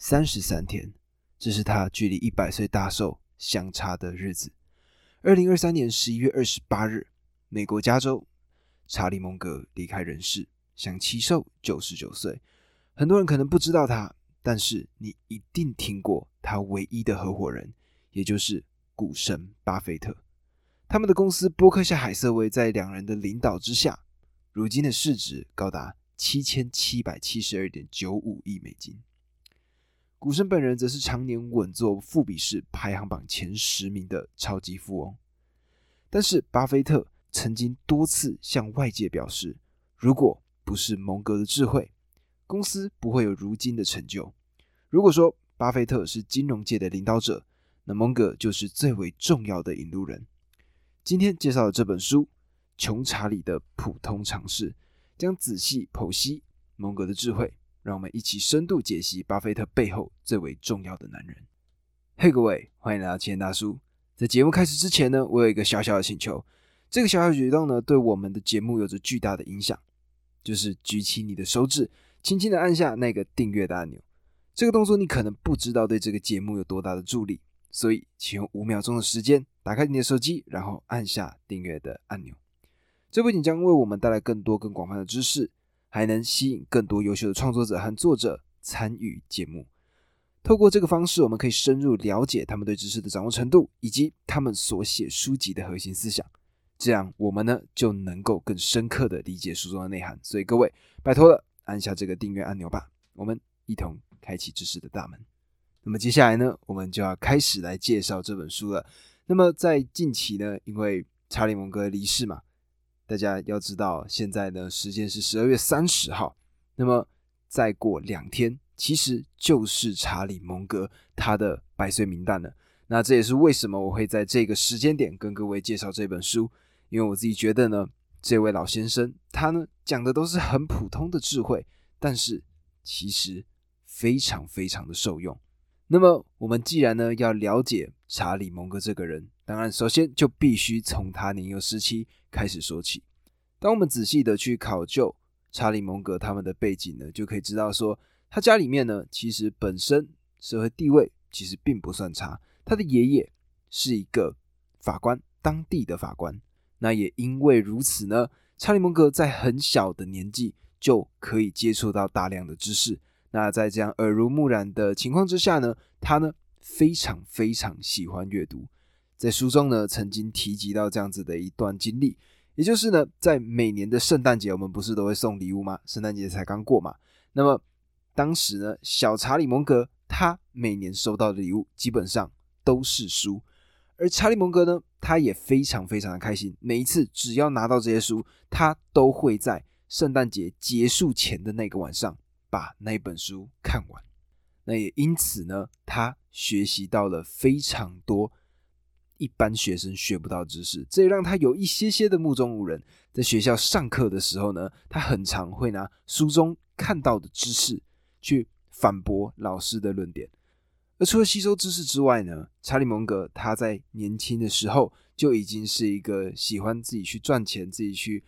三十三天，这是他距离一百岁大寿相差的日子。二零二三年十一月二十八日，美国加州，查理·蒙格离开人世，享其寿九十九岁。很多人可能不知道他，但是你一定听过他唯一的合伙人，也就是股神巴菲特。他们的公司波克夏·海瑟威在两人的领导之下，如今的市值高达七千七百七十二点九五亿美金。股神本人则是常年稳坐富比士排行榜前十名的超级富翁，但是巴菲特曾经多次向外界表示，如果不是蒙格的智慧，公司不会有如今的成就。如果说巴菲特是金融界的领导者，那蒙格就是最为重要的引路人。今天介绍的这本书《穷查理的普通常识》，将仔细剖析蒙格的智慧。让我们一起深度解析巴菲特背后最为重要的男人。嘿，各位，欢迎来到奇言大叔。在节目开始之前呢，我有一个小小的请求。这个小小举动呢，对我们的节目有着巨大的影响，就是举起你的手指，轻轻的按下那个订阅的按钮。这个动作你可能不知道对这个节目有多大的助力，所以请用五秒钟的时间打开你的手机，然后按下订阅的按钮。这不仅将为我们带来更多更广泛的知识。还能吸引更多优秀的创作者和作者参与节目。透过这个方式，我们可以深入了解他们对知识的掌握程度，以及他们所写书籍的核心思想。这样，我们呢就能够更深刻的理解书中的内涵。所以，各位，拜托了，按下这个订阅按钮吧，我们一同开启知识的大门。那么，接下来呢，我们就要开始来介绍这本书了。那么，在近期呢，因为查理·蒙格离世嘛。大家要知道，现在呢时间是十二月三十号，那么再过两天，其实就是查理·蒙格他的百岁名单了。那这也是为什么我会在这个时间点跟各位介绍这本书，因为我自己觉得呢，这位老先生他呢讲的都是很普通的智慧，但是其实非常非常的受用。那么我们既然呢要了解查理·蒙格这个人，当然首先就必须从他年幼时期。开始说起，当我们仔细的去考究查理·蒙格他们的背景呢，就可以知道说，他家里面呢，其实本身社会地位其实并不算差。他的爷爷是一个法官，当地的法官。那也因为如此呢，查理·蒙格在很小的年纪就可以接触到大量的知识。那在这样耳濡目染的情况之下呢，他呢非常非常喜欢阅读。在书中呢，曾经提及到这样子的一段经历，也就是呢，在每年的圣诞节，我们不是都会送礼物吗？圣诞节才刚过嘛，那么当时呢，小查理蒙格他每年收到的礼物基本上都是书，而查理蒙格呢，他也非常非常的开心，每一次只要拿到这些书，他都会在圣诞节结束前的那个晚上把那本书看完。那也因此呢，他学习到了非常多。一般学生学不到知识，这也让他有一些些的目中无人。在学校上课的时候呢，他很常会拿书中看到的知识去反驳老师的论点。而除了吸收知识之外呢，查理蒙格他在年轻的时候就已经是一个喜欢自己去赚钱、自己去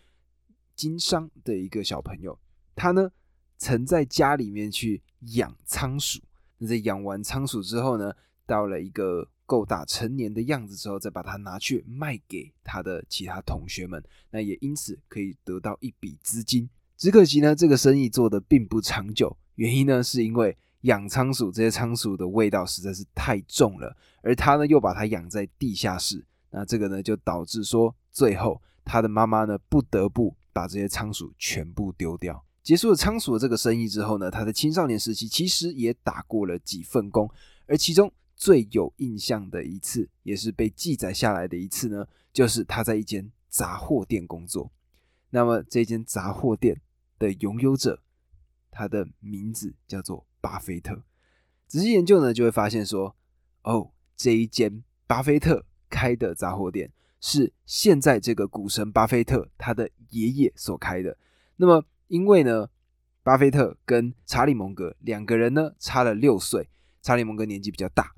经商的一个小朋友。他呢，曾在家里面去养仓鼠。那在养完仓鼠之后呢，到了一个。够大成年的样子之后，再把它拿去卖给他的其他同学们，那也因此可以得到一笔资金。只可惜呢，这个生意做的并不长久。原因呢，是因为养仓鼠这些仓鼠的味道实在是太重了，而他呢又把它养在地下室，那这个呢就导致说，最后他的妈妈呢不得不把这些仓鼠全部丢掉。结束了仓鼠的这个生意之后呢，他的青少年时期其实也打过了几份工，而其中。最有印象的一次，也是被记载下来的一次呢，就是他在一间杂货店工作。那么这间杂货店的拥有者，他的名字叫做巴菲特。仔细研究呢，就会发现说，哦，这一间巴菲特开的杂货店是现在这个股神巴菲特他的爷爷所开的。那么因为呢，巴菲特跟查理蒙格两个人呢差了六岁，查理蒙格年纪比较大。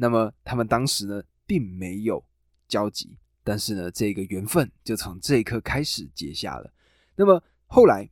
那么他们当时呢，并没有交集，但是呢，这个缘分就从这一刻开始结下了。那么后来，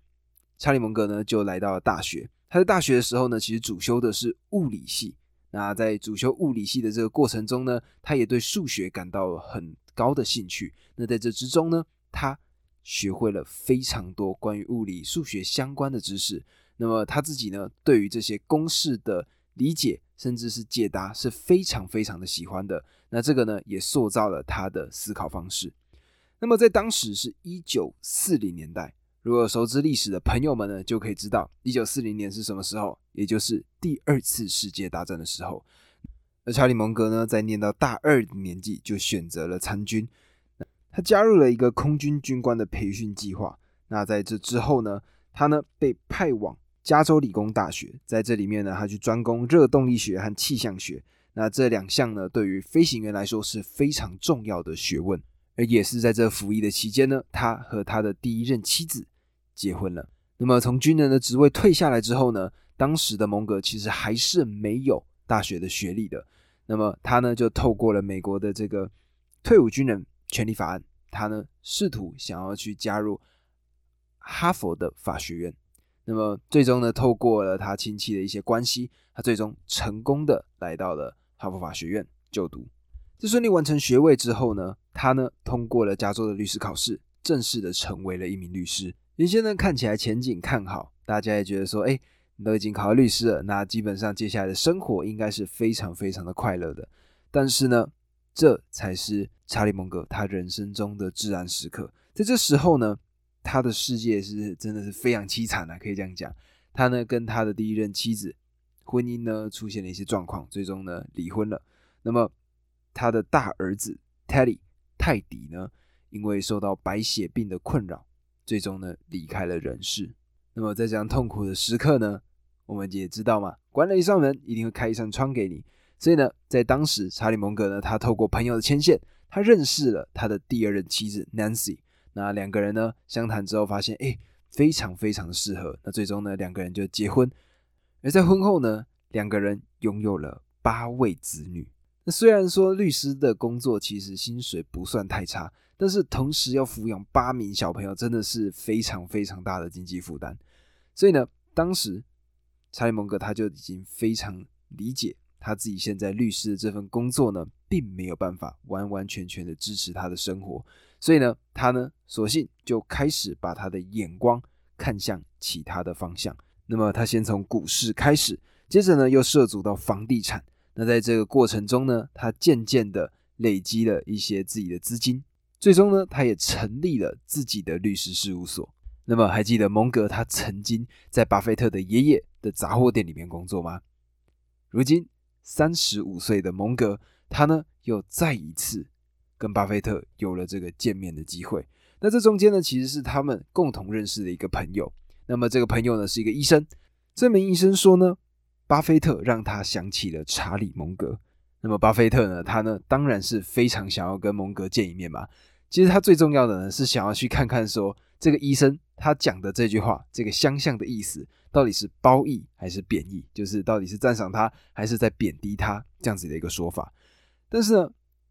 查理蒙格呢就来到了大学。他在大学的时候呢，其实主修的是物理系。那在主修物理系的这个过程中呢，他也对数学感到很高的兴趣。那在这之中呢，他学会了非常多关于物理、数学相关的知识。那么他自己呢，对于这些公式的理解，甚至是解答，是非常非常的喜欢的。那这个呢，也塑造了他的思考方式。那么在当时是一九四零年代。如果熟知历史的朋友们呢，就可以知道一九四零年是什么时候，也就是第二次世界大战的时候。而查理蒙格呢，在念到大二的年纪就选择了参军，他加入了一个空军军官的培训计划。那在这之后呢，他呢被派往加州理工大学，在这里面呢，他去专攻热动力学和气象学。那这两项呢，对于飞行员来说是非常重要的学问。而也是在这服役的期间呢，他和他的第一任妻子。结婚了。那么从军人的职位退下来之后呢，当时的蒙格其实还是没有大学的学历的。那么他呢就透过了美国的这个退伍军人权利法案，他呢试图想要去加入哈佛的法学院。那么最终呢，透过了他亲戚的一些关系，他最终成功的来到了哈佛法学院就读。在顺利完成学位之后呢，他呢通过了加州的律师考试，正式的成为了一名律师。原先呢看起来前景看好，大家也觉得说，哎，你都已经考了律师了，那基本上接下来的生活应该是非常非常的快乐的。但是呢，这才是查理蒙格他人生中的至暗时刻。在这时候呢，他的世界是真的是非常凄惨的，可以这样讲。他呢跟他的第一任妻子婚姻呢出现了一些状况，最终呢离婚了。那么他的大儿子泰迪泰迪呢，因为受到白血病的困扰。最终呢，离开了人世。那么在这样痛苦的时刻呢，我们也知道嘛，关了一扇门，一定会开一扇窗给你。所以呢，在当时，查理蒙格呢，他透过朋友的牵线，他认识了他的第二任妻子 Nancy。那两个人呢，相谈之后发现，哎，非常非常的适合。那最终呢，两个人就结婚。而在婚后呢，两个人拥有了八位子女。那虽然说律师的工作其实薪水不算太差。但是同时要抚养八名小朋友，真的是非常非常大的经济负担。所以呢，当时查理蒙格他就已经非常理解他自己现在律师的这份工作呢，并没有办法完完全全的支持他的生活。所以呢，他呢，索性就开始把他的眼光看向其他的方向。那么他先从股市开始，接着呢又涉足到房地产。那在这个过程中呢，他渐渐的累积了一些自己的资金。最终呢，他也成立了自己的律师事务所。那么，还记得蒙格他曾经在巴菲特的爷爷的杂货店里面工作吗？如今三十五岁的蒙格，他呢又再一次跟巴菲特有了这个见面的机会。那这中间呢，其实是他们共同认识的一个朋友。那么这个朋友呢是一个医生。这名医生说呢，巴菲特让他想起了查理蒙格。那么巴菲特呢，他呢当然是非常想要跟蒙格见一面嘛。其实他最重要的呢，是想要去看看说这个医生他讲的这句话，这个相像的意思到底是褒义还是贬义，就是到底是赞赏他还是在贬低他这样子的一个说法。但是呢，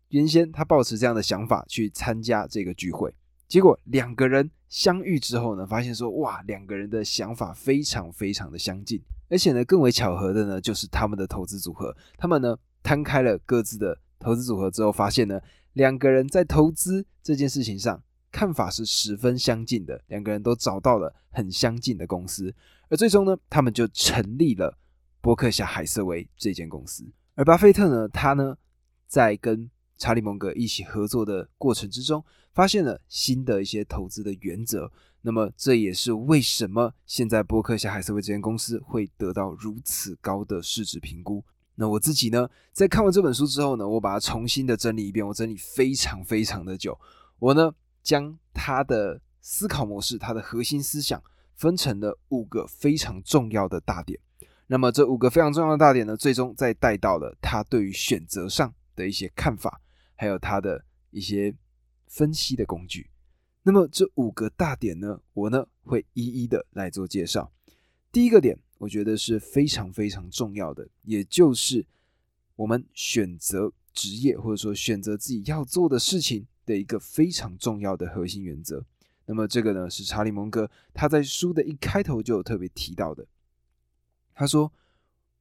原先他抱持这样的想法去参加这个聚会，结果两个人相遇之后呢，发现说哇，两个人的想法非常非常的相近，而且呢，更为巧合的呢，就是他们的投资组合，他们呢摊开了各自的投资组合之后，发现呢。两个人在投资这件事情上看法是十分相近的，两个人都找到了很相近的公司，而最终呢，他们就成立了伯克夏海瑟威这间公司。而巴菲特呢，他呢在跟查理蒙格一起合作的过程之中，发现了新的一些投资的原则。那么这也是为什么现在伯克夏海瑟威这间公司会得到如此高的市值评估。那我自己呢，在看完这本书之后呢，我把它重新的整理一遍，我整理非常非常的久。我呢，将他的思考模式、他的核心思想分成了五个非常重要的大点。那么这五个非常重要的大点呢，最终再带到了他对于选择上的一些看法，还有他的一些分析的工具。那么这五个大点呢，我呢会一一的来做介绍。第一个点。我觉得是非常非常重要的，也就是我们选择职业或者说选择自己要做的事情的一个非常重要的核心原则。那么这个呢，是查理蒙格他在书的一开头就有特别提到的。他说：“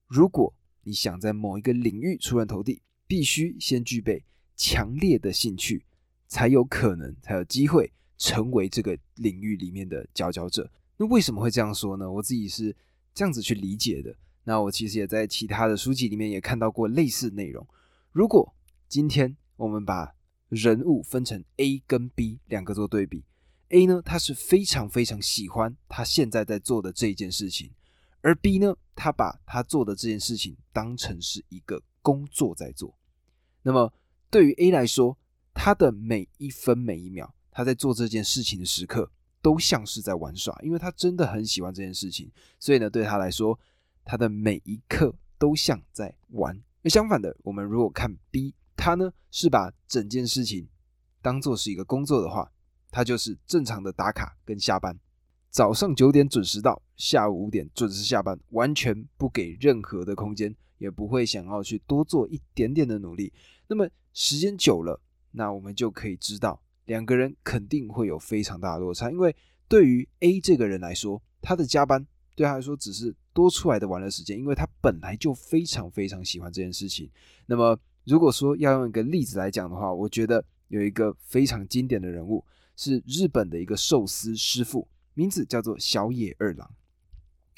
如果你想在某一个领域出人头地，必须先具备强烈的兴趣，才有可能才有机会成为这个领域里面的佼佼者。”那为什么会这样说呢？我自己是这样子去理解的。那我其实也在其他的书籍里面也看到过类似内容。如果今天我们把人物分成 A 跟 B 两个做对比，A 呢，他是非常非常喜欢他现在在做的这一件事情，而 B 呢，他把他做的这件事情当成是一个工作在做。那么对于 A 来说，他的每一分每一秒，他在做这件事情的时刻，都像是在玩耍，因为他真的很喜欢这件事情，所以呢，对他来说。他的每一刻都像在玩。那相反的，我们如果看 B，他呢是把整件事情当做是一个工作的话，他就是正常的打卡跟下班，早上九点准时到，下午五点准时下班，完全不给任何的空间，也不会想要去多做一点点的努力。那么时间久了，那我们就可以知道，两个人肯定会有非常大的落差。因为对于 A 这个人来说，他的加班对他来说只是。多出来的玩乐时间，因为他本来就非常非常喜欢这件事情。那么，如果说要用一个例子来讲的话，我觉得有一个非常经典的人物是日本的一个寿司师傅，名字叫做小野二郎。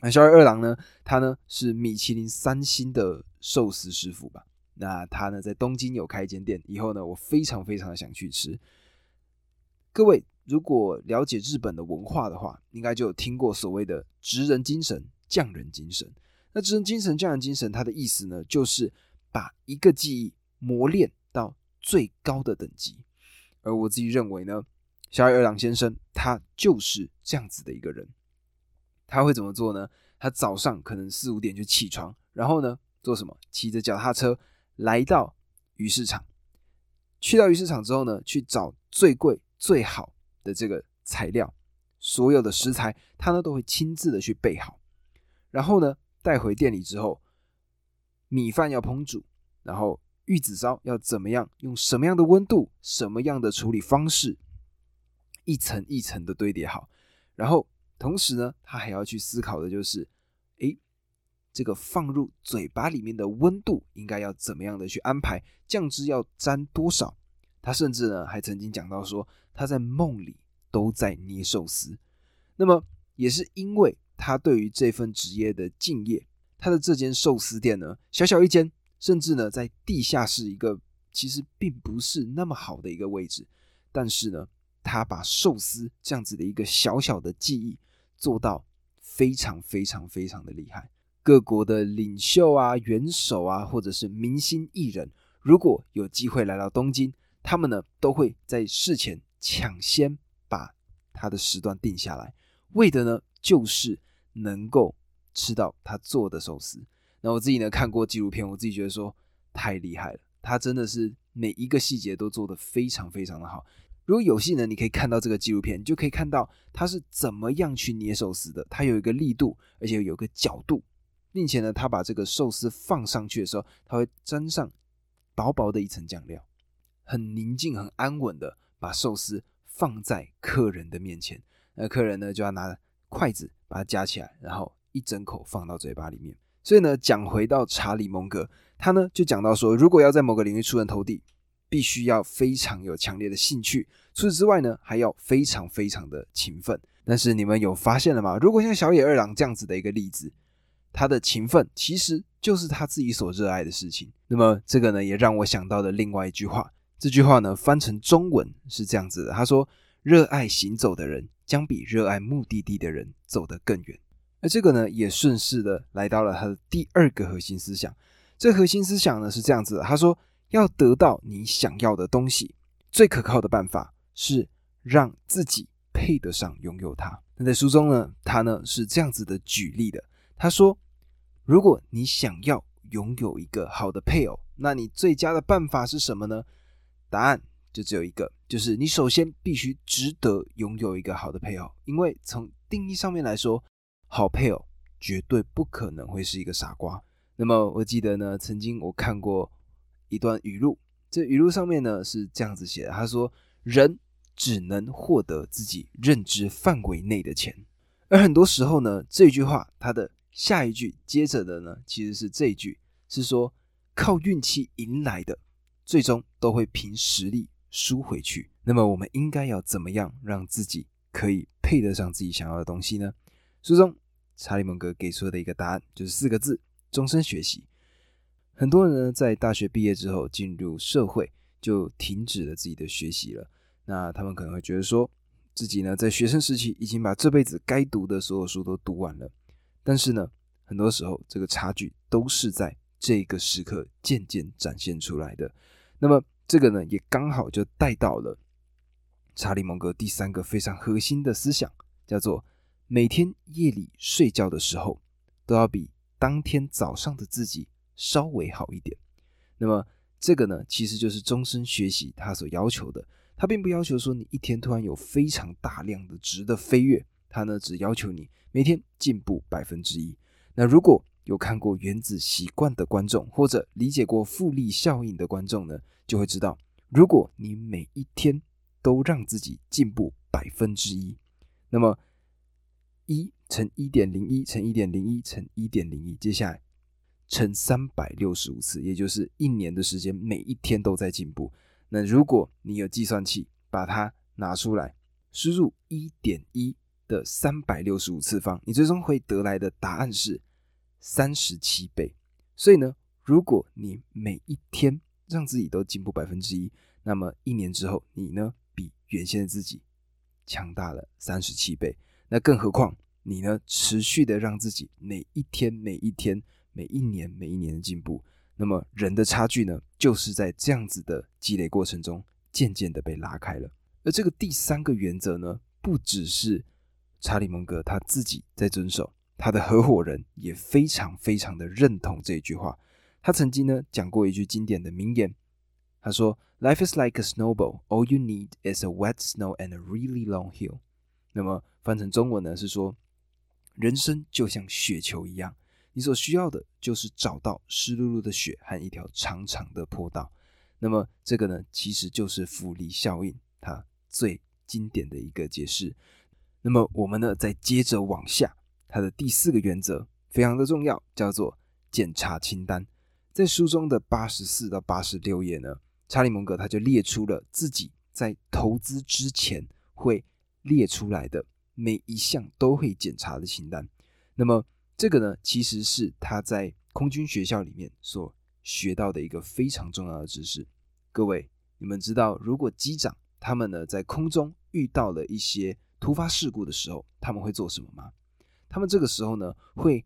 那小野二郎呢，他呢是米其林三星的寿司师傅吧？那他呢在东京有开一间店，以后呢我非常非常的想去吃。各位如果了解日本的文化的话，应该就有听过所谓的职人精神。匠人精神，那职人精神、匠人精神，它的意思呢，就是把一个技艺磨练到最高的等级。而我自己认为呢，小野二郎先生他就是这样子的一个人。他会怎么做呢？他早上可能四五点就起床，然后呢做什么？骑着脚踏车来到鱼市场。去到鱼市场之后呢，去找最贵最好的这个材料，所有的食材他呢都会亲自的去备好。然后呢，带回店里之后，米饭要烹煮，然后玉子烧要怎么样，用什么样的温度，什么样的处理方式，一层一层的堆叠好。然后同时呢，他还要去思考的就是，这个放入嘴巴里面的温度应该要怎么样的去安排，酱汁要沾多少。他甚至呢，还曾经讲到说，他在梦里都在捏寿司。那么也是因为。他对于这份职业的敬业，他的这间寿司店呢，小小一间，甚至呢在地下室一个其实并不是那么好的一个位置，但是呢，他把寿司这样子的一个小小的技艺做到非常非常非常的厉害。各国的领袖啊、元首啊，或者是明星艺人，如果有机会来到东京，他们呢都会在事前抢先把他的时段定下来，为的呢就是。能够吃到他做的寿司，那我自己呢看过纪录片，我自己觉得说太厉害了，他真的是每一个细节都做得非常非常的好。如果有幸呢，你可以看到这个纪录片，你就可以看到他是怎么样去捏寿司的。他有一个力度，而且有个角度，并且呢，他把这个寿司放上去的时候，他会沾上薄薄的一层酱料，很宁静、很安稳的把寿司放在客人的面前。那客人呢就要拿筷子。把它夹起来，然后一整口放到嘴巴里面。所以呢，讲回到查理蒙格，他呢就讲到说，如果要在某个领域出人头地，必须要非常有强烈的兴趣。除此之外呢，还要非常非常的勤奋。但是你们有发现了吗？如果像小野二郎这样子的一个例子，他的勤奋其实就是他自己所热爱的事情。那么这个呢，也让我想到了另外一句话。这句话呢，翻成中文是这样子的：他说，热爱行走的人。将比热爱目的地的人走得更远。而这个呢，也顺势的来到了他的第二个核心思想。这核心思想呢是这样子的：他说，要得到你想要的东西，最可靠的办法是让自己配得上拥有它。那在书中呢，他呢是这样子的举例的：他说，如果你想要拥有一个好的配偶，那你最佳的办法是什么呢？答案。就只有一个，就是你首先必须值得拥有一个好的配偶，因为从定义上面来说，好配偶绝对不可能会是一个傻瓜。那么我记得呢，曾经我看过一段语录，这语录上面呢是这样子写的：他说，人只能获得自己认知范围内的钱，而很多时候呢，这句话它的下一句接着的呢，其实是这一句，是说靠运气赢来的，最终都会凭实力输回去。那么我们应该要怎么样让自己可以配得上自己想要的东西呢？书中查理蒙格给出的一个答案就是四个字：终身学习。很多人呢在大学毕业之后进入社会，就停止了自己的学习了。那他们可能会觉得说，自己呢在学生时期已经把这辈子该读的所有书都读完了。但是呢，很多时候这个差距都是在这个时刻渐渐展现出来的。那么这个呢，也刚好就带到了查理蒙格第三个非常核心的思想，叫做每天夜里睡觉的时候都要比当天早上的自己稍微好一点。那么这个呢，其实就是终身学习他所要求的。他并不要求说你一天突然有非常大量的值的飞跃，他呢只要求你每天进步百分之一。那如果有看过《原子习惯》的观众，或者理解过复利效应的观众呢，就会知道，如果你每一天都让自己进步百分之一，那么一乘一点零一乘一点零一乘一点零一，接下来乘三百六十五次，也就是一年的时间，每一天都在进步。那如果你有计算器，把它拿出来，输入一点一的三百六十五次方，你最终会得来的答案是三十七倍。所以呢，如果你每一天让自己都进步百分之一，那么一年之后，你呢比原先的自己强大了三十七倍。那更何况你呢持续的让自己每一天、每一天、每一年、每一年的进步。那么人的差距呢，就是在这样子的积累过程中，渐渐的被拉开了。而这个第三个原则呢，不只是查理蒙格他自己在遵守，他的合伙人也非常非常的认同这一句话。他曾经呢讲过一句经典的名言，他说：“Life is like a snowball. All you need is a wet snow and a really long hill。”那么翻成中文呢是说，人生就像雪球一样。你所需要的就是找到湿漉漉的雪和一条长长的坡道。那么这个呢，其实就是复利效应它最经典的一个解释。那么我们呢，再接着往下，它的第四个原则非常的重要，叫做检查清单。在书中的八十四到八十六页呢，查理蒙格他就列出了自己在投资之前会列出来的每一项都会检查的清单。那么这个呢，其实是他在空军学校里面所学到的一个非常重要的知识。各位，你们知道，如果机长他们呢在空中遇到了一些突发事故的时候，他们会做什么吗？他们这个时候呢，会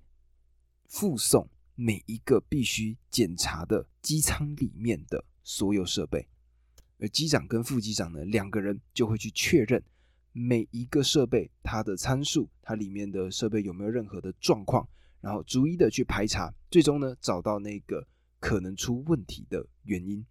附送每一个必须检查的机舱里面的所有设备，而机长跟副机长呢两个人就会去确认。每一个设备它的参数，它里面的设备有没有任何的状况，然后逐一的去排查，最终呢找到那个可能出问题的原因。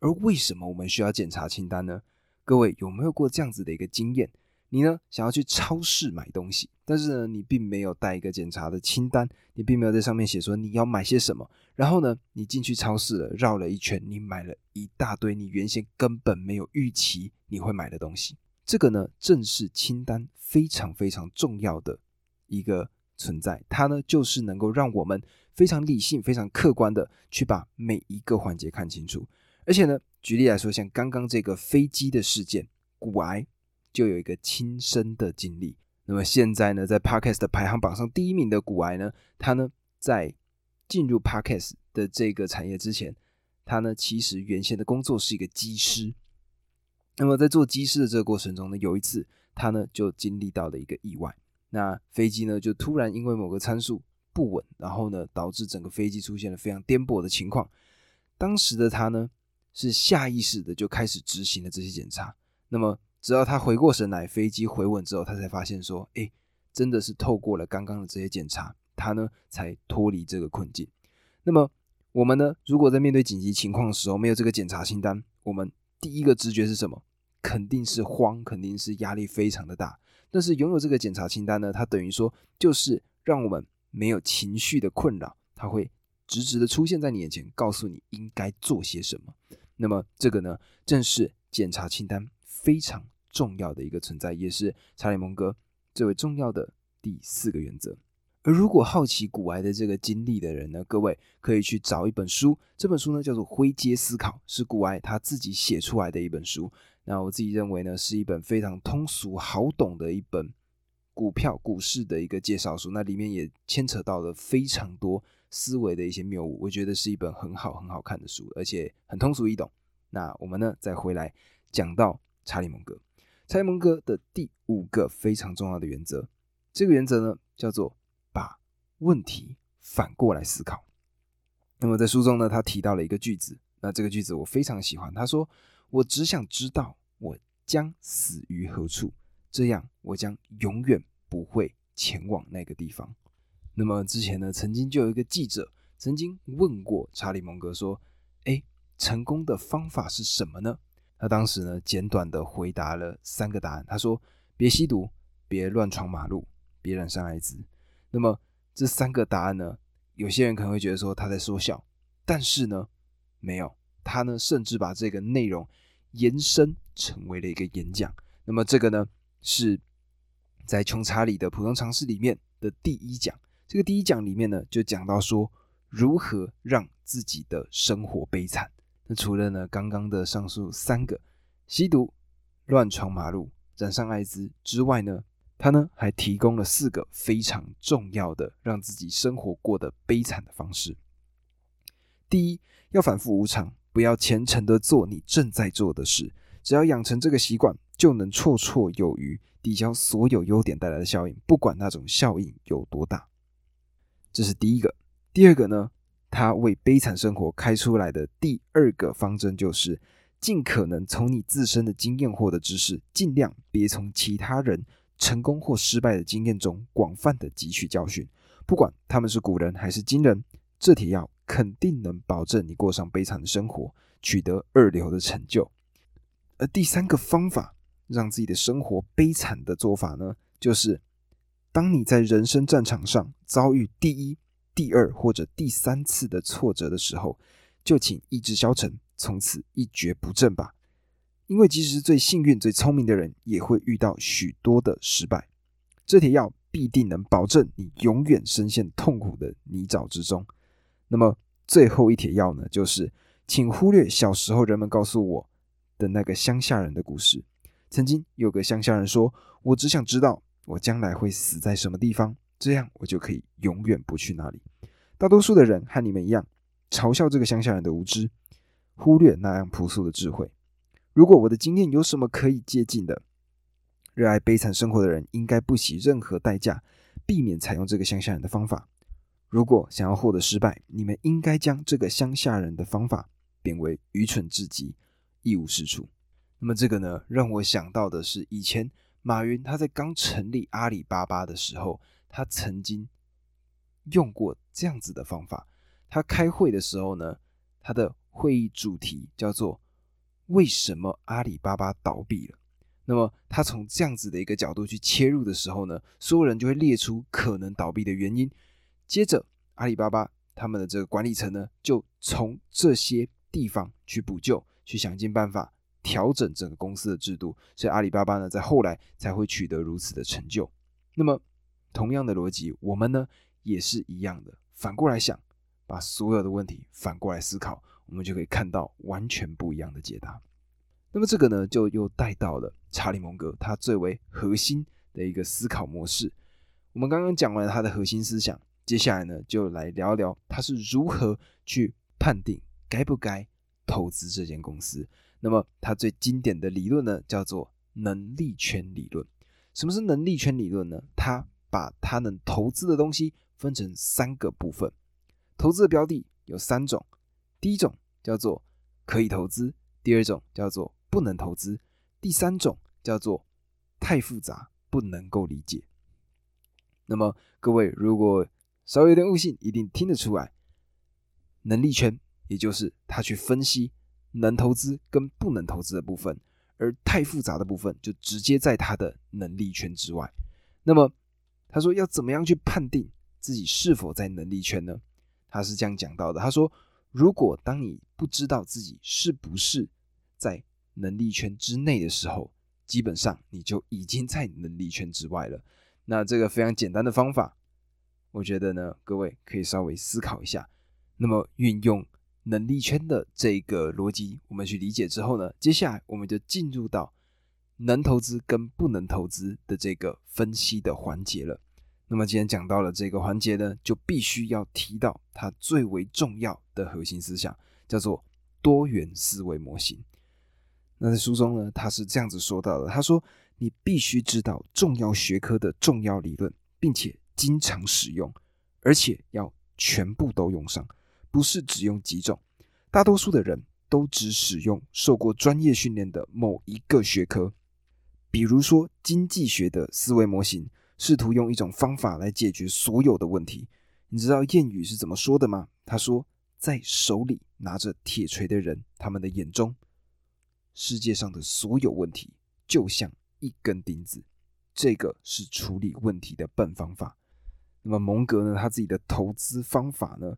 而为什么我们需要检查清单呢？各位有没有过这样子的一个经验？你呢想要去超市买东西，但是呢你并没有带一个检查的清单，你并没有在上面写说你要买些什么，然后呢你进去超市了，绕了一圈，你买了一大堆你原先根本没有预期你会买的东西。这个呢，正是清单非常非常重要的一个存在。它呢，就是能够让我们非常理性、非常客观的去把每一个环节看清楚。而且呢，举例来说，像刚刚这个飞机的事件，骨癌就有一个亲身的经历。那么现在呢，在 Podcast 的排行榜上第一名的古癌呢，他呢在进入 Podcast 的这个产业之前，他呢其实原先的工作是一个机师。那么在做机师的这个过程中呢，有一次他呢就经历到了一个意外，那飞机呢就突然因为某个参数不稳，然后呢导致整个飞机出现了非常颠簸的情况。当时的他呢是下意识的就开始执行了这些检查。那么直到他回过神来，飞机回稳之后，他才发现说，哎，真的是透过了刚刚的这些检查，他呢才脱离这个困境。那么我们呢，如果在面对紧急情况的时候没有这个检查清单，我们第一个直觉是什么？肯定是慌，肯定是压力非常的大。但是拥有这个检查清单呢，它等于说就是让我们没有情绪的困扰，它会直直的出现在你眼前，告诉你应该做些什么。那么这个呢，正是检查清单非常重要的一个存在，也是查理蒙格最为重要的第四个原则。而如果好奇古癌的这个经历的人呢，各位可以去找一本书，这本书呢叫做《灰阶思考》，是古癌他自己写出来的一本书。那我自己认为呢，是一本非常通俗好懂的一本股票股市的一个介绍书。那里面也牵扯到了非常多思维的一些谬误，我觉得是一本很好很好看的书，而且很通俗易懂。那我们呢再回来讲到查理蒙格，查理蒙格的第五个非常重要的原则，这个原则呢叫做把问题反过来思考。那么在书中呢，他提到了一个句子，那这个句子我非常喜欢，他说。我只想知道我将死于何处，这样我将永远不会前往那个地方。那么之前呢，曾经就有一个记者曾经问过查理蒙格说：“哎，成功的方法是什么呢？”他当时呢，简短的回答了三个答案。他说：“别吸毒，别乱闯马路，别染上艾滋。”那么这三个答案呢，有些人可能会觉得说他在说笑，但是呢，没有。他呢，甚至把这个内容延伸成为了一个演讲。那么这个呢，是在穷查理的普通常识里面的第一讲。这个第一讲里面呢，就讲到说如何让自己的生活悲惨。那除了呢刚刚的上述三个吸毒、乱闯马路、染上艾滋之外呢，他呢还提供了四个非常重要的让自己生活过得悲惨的方式。第一，要反复无常。不要虔诚的做你正在做的事，只要养成这个习惯，就能绰绰有余抵消所有优点带来的效应，不管那种效应有多大。这是第一个。第二个呢？他为悲惨生活开出来的第二个方针就是，尽可能从你自身的经验获得知识，尽量别从其他人成功或失败的经验中广泛的汲取教训，不管他们是古人还是今人。这帖药。肯定能保证你过上悲惨的生活，取得二流的成就。而第三个方法，让自己的生活悲惨的做法呢，就是当你在人生战场上遭遇第一、第二或者第三次的挫折的时候，就请意志消沉，从此一蹶不振吧。因为即使最幸运、最聪明的人，也会遇到许多的失败。这帖药必定能保证你永远深陷痛苦的泥沼之中。那么最后一帖药呢，就是请忽略小时候人们告诉我的那个乡下人的故事。曾经有个乡下人说：“我只想知道我将来会死在什么地方，这样我就可以永远不去那里。”大多数的人和你们一样，嘲笑这个乡下人的无知，忽略那样朴素的智慧。如果我的经验有什么可以借鉴的，热爱悲惨生活的人应该不惜任何代价，避免采用这个乡下人的方法。如果想要获得失败，你们应该将这个乡下人的方法变为愚蠢至极、一无是处。那么这个呢，让我想到的是，以前马云他在刚成立阿里巴巴的时候，他曾经用过这样子的方法。他开会的时候呢，他的会议主题叫做“为什么阿里巴巴倒闭了”。那么他从这样子的一个角度去切入的时候呢，所有人就会列出可能倒闭的原因。接着，阿里巴巴他们的这个管理层呢，就从这些地方去补救，去想尽办法调整整个公司的制度，所以阿里巴巴呢，在后来才会取得如此的成就。那么，同样的逻辑，我们呢也是一样的，反过来想，把所有的问题反过来思考，我们就可以看到完全不一样的解答。那么，这个呢，就又带到了查理蒙格他最为核心的一个思考模式。我们刚刚讲完了他的核心思想。接下来呢，就来聊聊他是如何去判定该不该投资这间公司。那么，他最经典的理论呢，叫做能力圈理论。什么是能力圈理论呢？他把他能投资的东西分成三个部分，投资的标的有三种。第一种叫做可以投资，第二种叫做不能投资，第三种叫做太复杂不能够理解。那么，各位如果稍微有点悟性，一定听得出来。能力圈，也就是他去分析能投资跟不能投资的部分，而太复杂的部分就直接在他的能力圈之外。那么他说要怎么样去判定自己是否在能力圈呢？他是这样讲到的：他说，如果当你不知道自己是不是在能力圈之内的时候，基本上你就已经在能力圈之外了。那这个非常简单的方法。我觉得呢，各位可以稍微思考一下。那么运用能力圈的这个逻辑，我们去理解之后呢，接下来我们就进入到能投资跟不能投资的这个分析的环节了。那么今天讲到了这个环节呢，就必须要提到它最为重要的核心思想，叫做多元思维模型。那在书中呢，他是这样子说到的：他说，你必须知道重要学科的重要理论，并且经常使用，而且要全部都用上，不是只用几种。大多数的人都只使用受过专业训练的某一个学科，比如说经济学的思维模型，试图用一种方法来解决所有的问题。你知道谚语是怎么说的吗？他说，在手里拿着铁锤的人，他们的眼中。世界上的所有问题就像一根钉子，这个是处理问题的笨方法。那么蒙格呢？他自己的投资方法呢，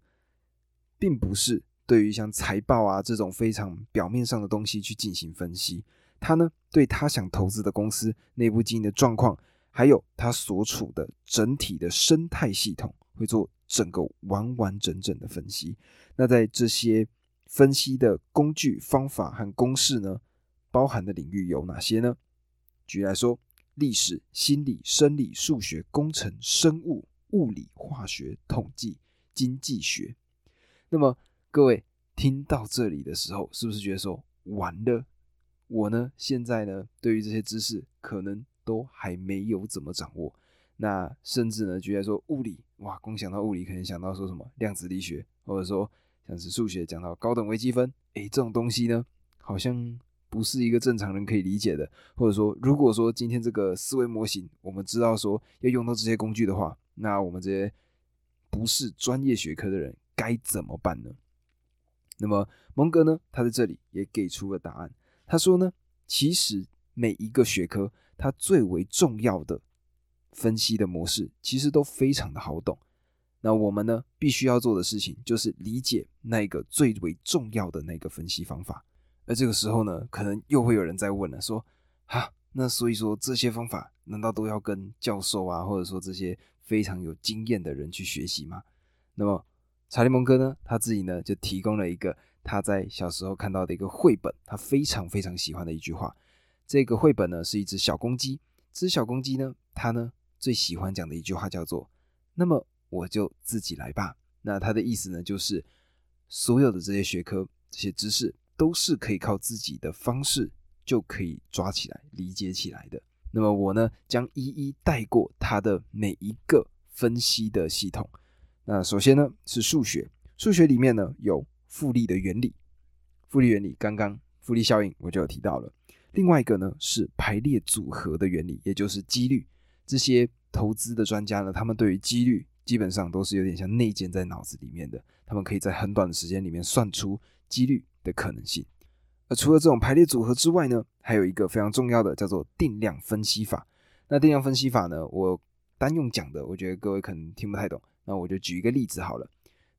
并不是对于像财报啊这种非常表面上的东西去进行分析。他呢，对他想投资的公司内部经营的状况，还有他所处的整体的生态系统，会做整个完完整整的分析。那在这些分析的工具、方法和公式呢？包含的领域有哪些呢？举例来说，历史、心理、生理、数学、工程、生物、物理、化学、统计、经济学。那么各位听到这里的时候，是不是觉得说完了？我呢，现在呢，对于这些知识可能都还没有怎么掌握。那甚至呢，举例说，物理，哇，光想到物理，可能想到说什么量子力学，或者说像是数学讲到高等微积分，诶，这种东西呢，好像。不是一个正常人可以理解的，或者说，如果说今天这个思维模型，我们知道说要用到这些工具的话，那我们这些不是专业学科的人该怎么办呢？那么蒙格呢，他在这里也给出了答案。他说呢，其实每一个学科它最为重要的分析的模式，其实都非常的好懂。那我们呢，必须要做的事情就是理解那个最为重要的那个分析方法。而这个时候呢，可能又会有人在问了，说：“哈，那所以说这些方法难道都要跟教授啊，或者说这些非常有经验的人去学习吗？”那么查理蒙哥呢，他自己呢就提供了一个他在小时候看到的一个绘本，他非常非常喜欢的一句话。这个绘本呢是一只小公鸡，这只小公鸡呢，它呢最喜欢讲的一句话叫做：“那么我就自己来吧。”那它的意思呢，就是所有的这些学科、这些知识。都是可以靠自己的方式就可以抓起来、理解起来的。那么我呢，将一一带过它的每一个分析的系统。那首先呢是数学，数学里面呢有复利的原理，复利原理刚刚复利效应我就有提到了。另外一个呢是排列组合的原理，也就是几率。这些投资的专家呢，他们对于几率基本上都是有点像内建在脑子里面的，他们可以在很短的时间里面算出几率。的可能性，而除了这种排列组合之外呢，还有一个非常重要的叫做定量分析法。那定量分析法呢，我单用讲的，我觉得各位可能听不太懂。那我就举一个例子好了。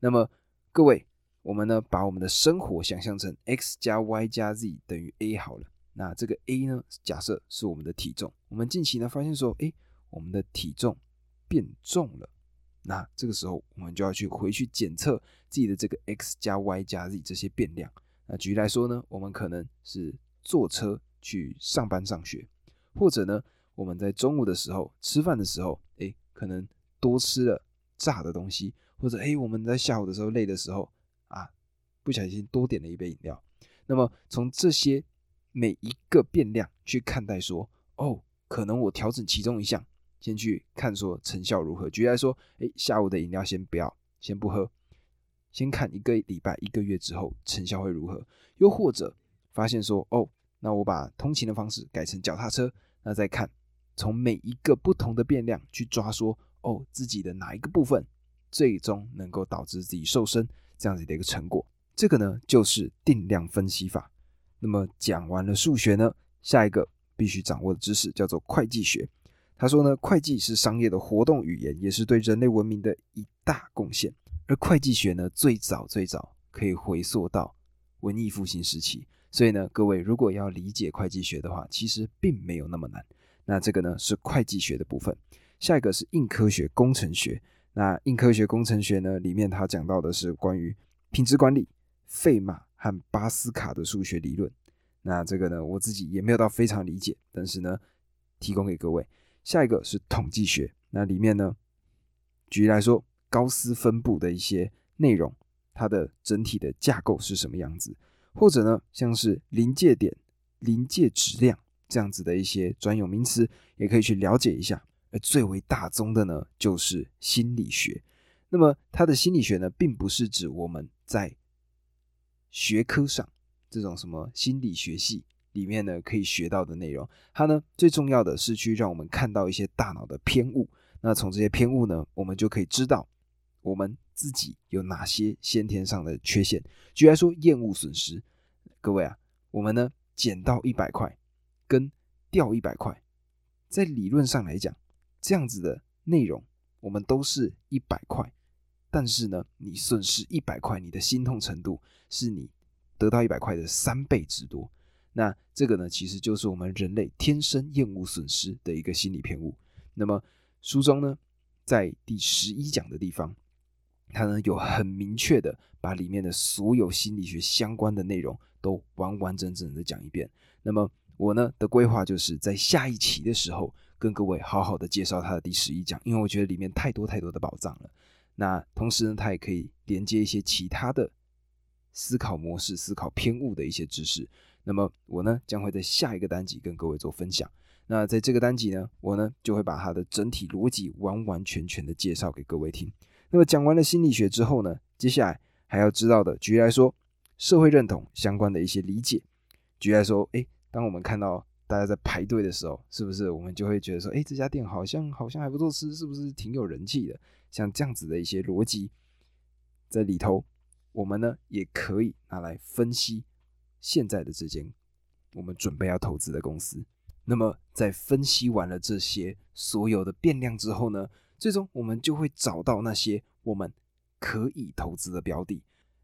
那么各位，我们呢把我们的生活想象成 x 加 y 加 z 等于 a 好了。那这个 a 呢，假设是我们的体重。我们近期呢发现说，哎，我们的体重变重了。那这个时候，我们就要去回去检测自己的这个 x 加 y 加 z 这些变量。那举例来说呢，我们可能是坐车去上班上学，或者呢，我们在中午的时候吃饭的时候，哎，可能多吃了炸的东西，或者哎，我们在下午的时候累的时候，不小心多点了一杯饮料。那么从这些每一个变量去看待说，哦，可能我调整其中一项，先去看说成效如何。举例来说，哎，下午的饮料先不要，先不喝。先看一个礼拜、一个月之后成效会如何，又或者发现说，哦，那我把通勤的方式改成脚踏车，那再看从每一个不同的变量去抓，说，哦，自己的哪一个部分最终能够导致自己瘦身这样子的一个成果，这个呢就是定量分析法。那么讲完了数学呢，下一个必须掌握的知识叫做会计学。他说呢，会计是商业的活动语言，也是对人类文明的一大贡献。而会计学呢，最早最早可以回溯到文艺复兴时期，所以呢，各位如果要理解会计学的话，其实并没有那么难。那这个呢是会计学的部分，下一个是硬科学工程学。那硬科学工程学呢，里面它讲到的是关于品质管理、费马和巴斯卡的数学理论。那这个呢，我自己也没有到非常理解，但是呢，提供给各位。下一个是统计学，那里面呢，举例来说，高斯分布的一些内容，它的整体的架构是什么样子？或者呢，像是临界点、临界质量这样子的一些专有名词，也可以去了解一下。而最为大宗的呢，就是心理学。那么它的心理学呢，并不是指我们在学科上这种什么心理学系里面呢可以学到的内容。它呢，最重要的是去让我们看到一些大脑的偏误。那从这些偏误呢，我们就可以知道我们自己有哪些先天上的缺陷。举例来说，厌恶损失。各位啊，我们呢捡到一百块跟掉一百块，在理论上来讲。这样子的内容，我们都是一百块，但是呢，你损失一百块，你的心痛程度是你得到一百块的三倍之多。那这个呢，其实就是我们人类天生厌恶损失的一个心理偏误。那么书中呢，在第十一讲的地方，它呢有很明确的把里面的所有心理学相关的内容都完完整整的讲一遍。那么我呢的规划就是在下一期的时候。跟各位好好的介绍它的第十一讲，因为我觉得里面太多太多的宝藏了。那同时呢，它也可以连接一些其他的思考模式、思考偏误的一些知识。那么我呢，将会在下一个单集跟各位做分享。那在这个单集呢，我呢就会把它的整体逻辑完完全全的介绍给各位听。那么讲完了心理学之后呢，接下来还要知道的，举例来说，社会认同相关的一些理解。举例来说，诶，当我们看到。大家在排队的时候，是不是我们就会觉得说，哎，这家店好像好像还不错吃，是不是挺有人气的？像这样子的一些逻辑在里头，我们呢也可以拿来分析现在的这间我们准备要投资的公司。那么在分析完了这些所有的变量之后呢，最终我们就会找到那些我们可以投资的标的。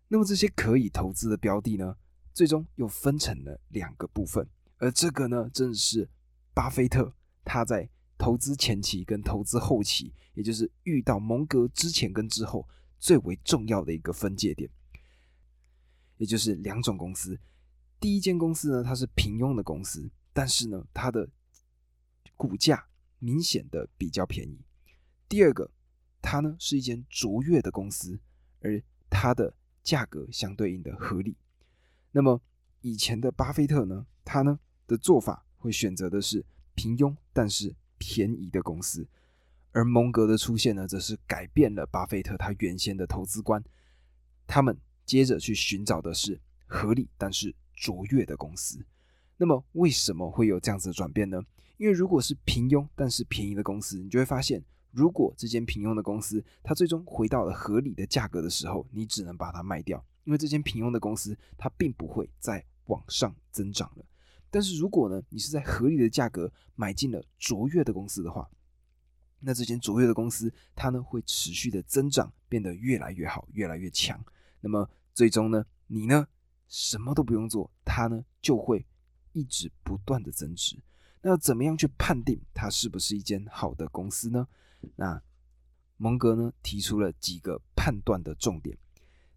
那么这些可以投资的标的呢，最终又分成了两个部分。而这个呢，正是巴菲特他在投资前期跟投资后期，也就是遇到蒙格之前跟之后最为重要的一个分界点，也就是两种公司。第一间公司呢，它是平庸的公司，但是呢，它的股价明显的比较便宜。第二个，它呢是一间卓越的公司，而它的价格相对应的合理。那么以前的巴菲特呢，他呢？的做法会选择的是平庸但是便宜的公司，而蒙格的出现呢，则是改变了巴菲特他原先的投资观。他们接着去寻找的是合理但是卓越的公司。那么为什么会有这样子的转变呢？因为如果是平庸但是便宜的公司，你就会发现，如果这间平庸的公司它最终回到了合理的价格的时候，你只能把它卖掉，因为这间平庸的公司它并不会再往上增长了。但是如果呢，你是在合理的价格买进了卓越的公司的话，那这间卓越的公司它呢会持续的增长，变得越来越好，越来越强。那么最终呢，你呢什么都不用做，它呢就会一直不断的增值。那怎么样去判定它是不是一间好的公司呢？那蒙格呢提出了几个判断的重点。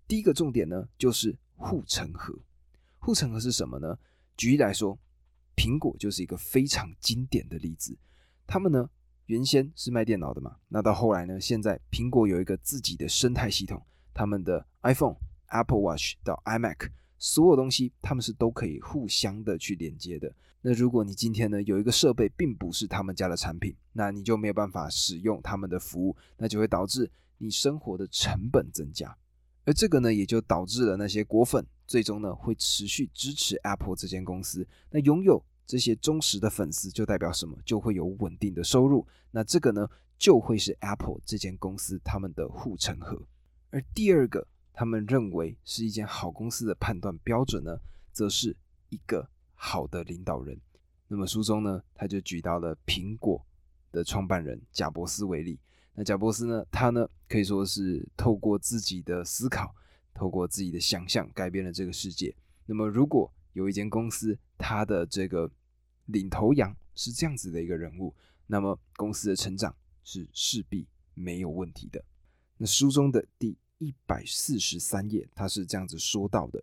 第一个重点呢就是护城河。护城河是什么呢？举例来说。苹果就是一个非常经典的例子。他们呢，原先是卖电脑的嘛，那到后来呢，现在苹果有一个自己的生态系统，他们的 iPhone、Apple Watch 到 iMac，所有东西他们是都可以互相的去连接的。那如果你今天呢有一个设备并不是他们家的产品，那你就没有办法使用他们的服务，那就会导致你生活的成本增加。而这个呢，也就导致了那些果粉最终呢会持续支持 Apple 这间公司。那拥有这些忠实的粉丝，就代表什么？就会有稳定的收入。那这个呢，就会是 Apple 这间公司他们的护城河。而第二个，他们认为是一间好公司的判断标准呢，则是一个好的领导人。那么书中呢，他就举到了苹果的创办人贾伯斯为例。那贾伯斯呢？他呢可以说是透过自己的思考，透过自己的想象，改变了这个世界。那么，如果有一间公司，它的这个领头羊是这样子的一个人物，那么公司的成长是势必没有问题的。那书中的第一百四十三页，他是这样子说到的：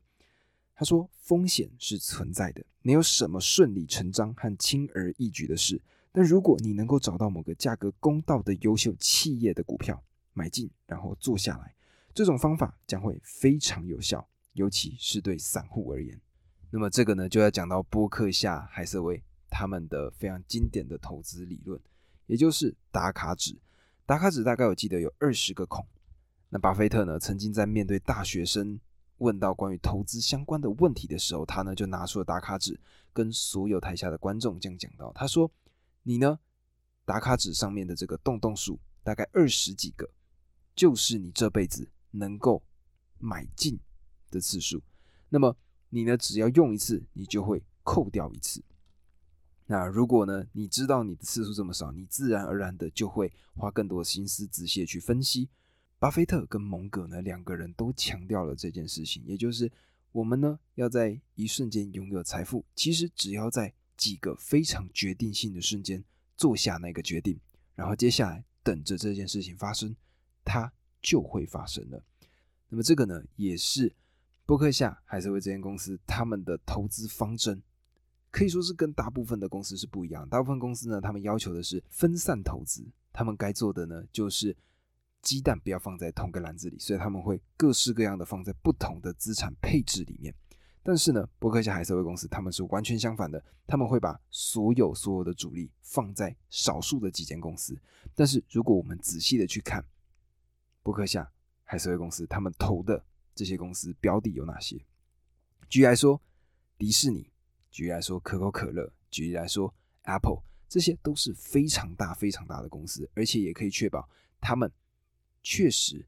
他说，风险是存在的，没有什么顺理成章和轻而易举的事。但如果你能够找到某个价格公道的优秀企业的股票，买进然后做下来，这种方法将会非常有效，尤其是对散户而言。那么这个呢，就要讲到波克夏海瑟薇他们的非常经典的投资理论，也就是打卡纸。打卡纸大概我记得有二十个孔。那巴菲特呢，曾经在面对大学生问到关于投资相关的问题的时候，他呢就拿出了打卡纸，跟所有台下的观众这样讲到：他说，你呢，打卡纸上面的这个洞洞数大概二十几个，就是你这辈子能够买进的次数。那么你呢？只要用一次，你就会扣掉一次。那如果呢？你知道你的次数这么少，你自然而然的就会花更多的心思仔细去分析。巴菲特跟蒙格呢两个人都强调了这件事情，也就是我们呢要在一瞬间拥有财富，其实只要在几个非常决定性的瞬间做下那个决定，然后接下来等着这件事情发生，它就会发生了。那么这个呢也是。伯克夏海瑟薇这间公司，他们的投资方针可以说是跟大部分的公司是不一样。大部分公司呢，他们要求的是分散投资，他们该做的呢，就是鸡蛋不要放在同个篮子里，所以他们会各式各样的放在不同的资产配置里面。但是呢，伯克夏海瑟薇公司他们是完全相反的，他们会把所有所有的主力放在少数的几间公司。但是如果我们仔细的去看伯克夏海瑟薇公司，他们投的。这些公司标的有哪些？举例来说，迪士尼；举例来说，可口可乐；举例来说，Apple，这些都是非常大、非常大的公司，而且也可以确保他们确实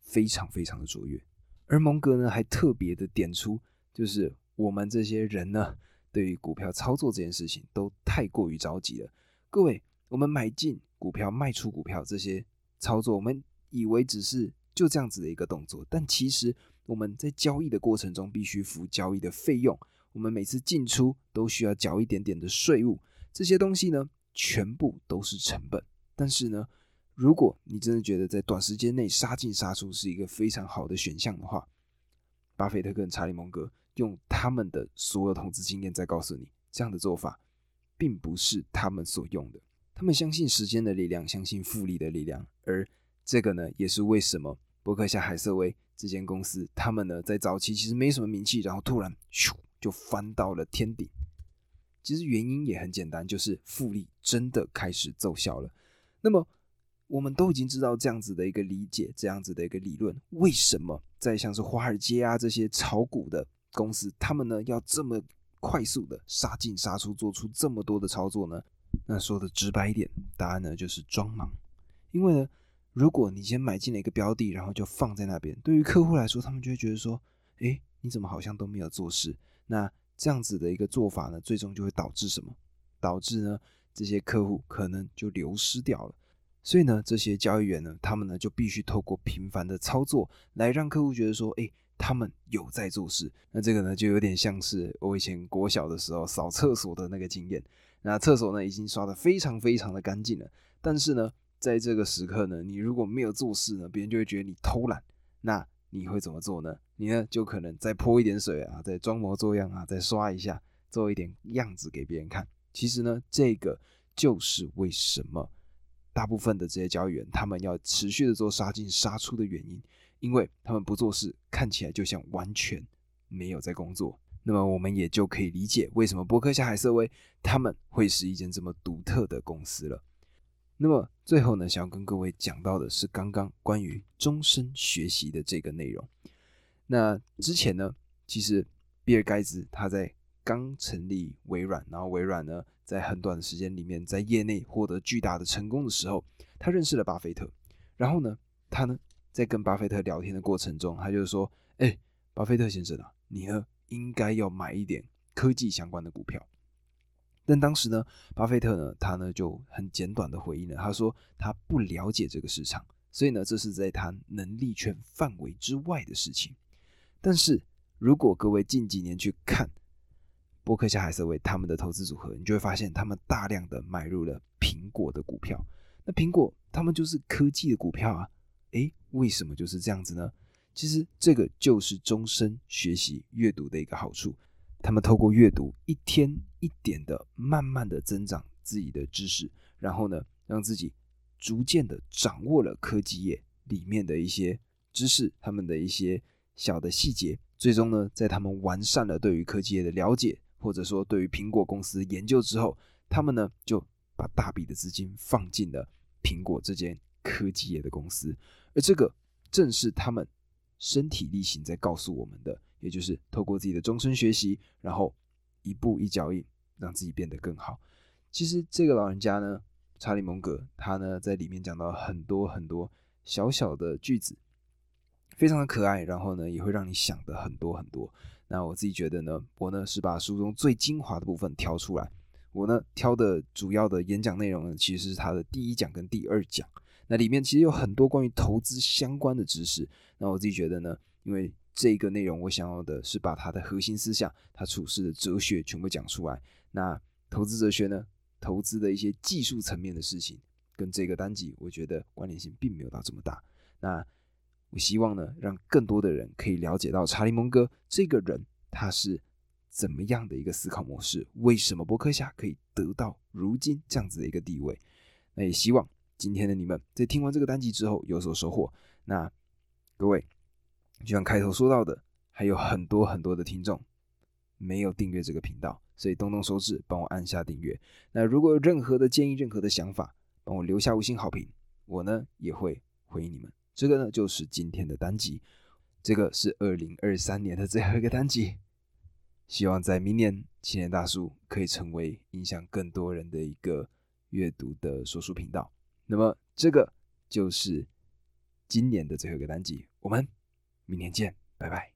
非常非常的卓越。而蒙格呢，还特别的点出，就是我们这些人呢，对于股票操作这件事情都太过于着急了。各位，我们买进股票、卖出股票这些操作，我们以为只是。就这样子的一个动作，但其实我们在交易的过程中必须付交易的费用，我们每次进出都需要缴一点点的税务，这些东西呢，全部都是成本。但是呢，如果你真的觉得在短时间内杀进杀出是一个非常好的选项的话，巴菲特跟查理蒙格用他们的所有投资经验在告诉你，这样的做法并不是他们所用的。他们相信时间的力量，相信复利的力量，而。这个呢，也是为什么伯克夏海瑟薇这间公司，他们呢在早期其实没什么名气，然后突然咻就翻到了天顶。其实原因也很简单，就是复利真的开始奏效了。那么我们都已经知道这样子的一个理解，这样子的一个理论，为什么在像是华尔街啊这些炒股的公司，他们呢要这么快速的杀进杀出，做出这么多的操作呢？那说的直白一点，答案呢就是装忙，因为呢。如果你先买进了一个标的，然后就放在那边，对于客户来说，他们就会觉得说：“哎，你怎么好像都没有做事？”那这样子的一个做法呢，最终就会导致什么？导致呢，这些客户可能就流失掉了。所以呢，这些交易员呢，他们呢就必须透过频繁的操作来让客户觉得说：“哎，他们有在做事。”那这个呢，就有点像是我以前国小的时候扫厕所的那个经验。那厕所呢，已经刷的非常非常的干净了，但是呢。在这个时刻呢，你如果没有做事呢，别人就会觉得你偷懒。那你会怎么做呢？你呢就可能再泼一点水啊，再装模作样啊，再刷一下，做一点样子给别人看。其实呢，这个就是为什么大部分的这些交易员他们要持续的做杀进杀出的原因，因为他们不做事，看起来就像完全没有在工作。那么我们也就可以理解为什么伯克夏海瑟薇他们会是一间这么独特的公司了。那么最后呢，想要跟各位讲到的是刚刚关于终身学习的这个内容。那之前呢，其实比尔盖茨他在刚成立微软，然后微软呢在很短的时间里面在业内获得巨大的成功的时候，他认识了巴菲特。然后呢，他呢在跟巴菲特聊天的过程中，他就说：“哎，巴菲特先生啊，你呢应该要买一点科技相关的股票。”但当时呢，巴菲特呢，他呢就很简短的回应了，他说他不了解这个市场，所以呢，这是在他能力圈范围之外的事情。但是如果各位近几年去看波克夏海瑟薇他们的投资组合，你就会发现他们大量的买入了苹果的股票。那苹果他们就是科技的股票啊，诶，为什么就是这样子呢？其实这个就是终身学习阅读的一个好处。他们透过阅读，一天一点的慢慢的增长自己的知识，然后呢，让自己逐渐的掌握了科技业里面的一些知识，他们的一些小的细节。最终呢，在他们完善了对于科技业的了解，或者说对于苹果公司研究之后，他们呢就把大笔的资金放进了苹果这间科技业的公司，而这个正是他们身体力行在告诉我们的，也就是透过自己的终身学习，然后一步一脚印，让自己变得更好。其实这个老人家呢，查理蒙格，他呢在里面讲到很多很多小小的句子。非常的可爱，然后呢，也会让你想的很多很多。那我自己觉得呢，我呢是把书中最精华的部分挑出来。我呢挑的主要的演讲内容呢，其实是他的第一讲跟第二讲。那里面其实有很多关于投资相关的知识。那我自己觉得呢，因为这个内容我想要的是把他的核心思想、他处事的哲学全部讲出来。那投资哲学呢，投资的一些技术层面的事情，跟这个单集我觉得关联性并没有到这么大。那我希望呢，让更多的人可以了解到查理蒙哥这个人他是怎么样的一个思考模式，为什么伯克夏可以得到如今这样子的一个地位。那也希望今天的你们在听完这个单集之后有所收获。那各位，就像开头说到的，还有很多很多的听众没有订阅这个频道，所以动动手指帮我按下订阅。那如果有任何的建议、任何的想法，帮我留下五星好评，我呢也会回应你们。这个呢，就是今天的单集。这个是二零二三年的最后一个单集。希望在明年，青年大叔可以成为影响更多人的一个阅读的说书频道。那么，这个就是今年的最后一个单集。我们明天见，拜拜。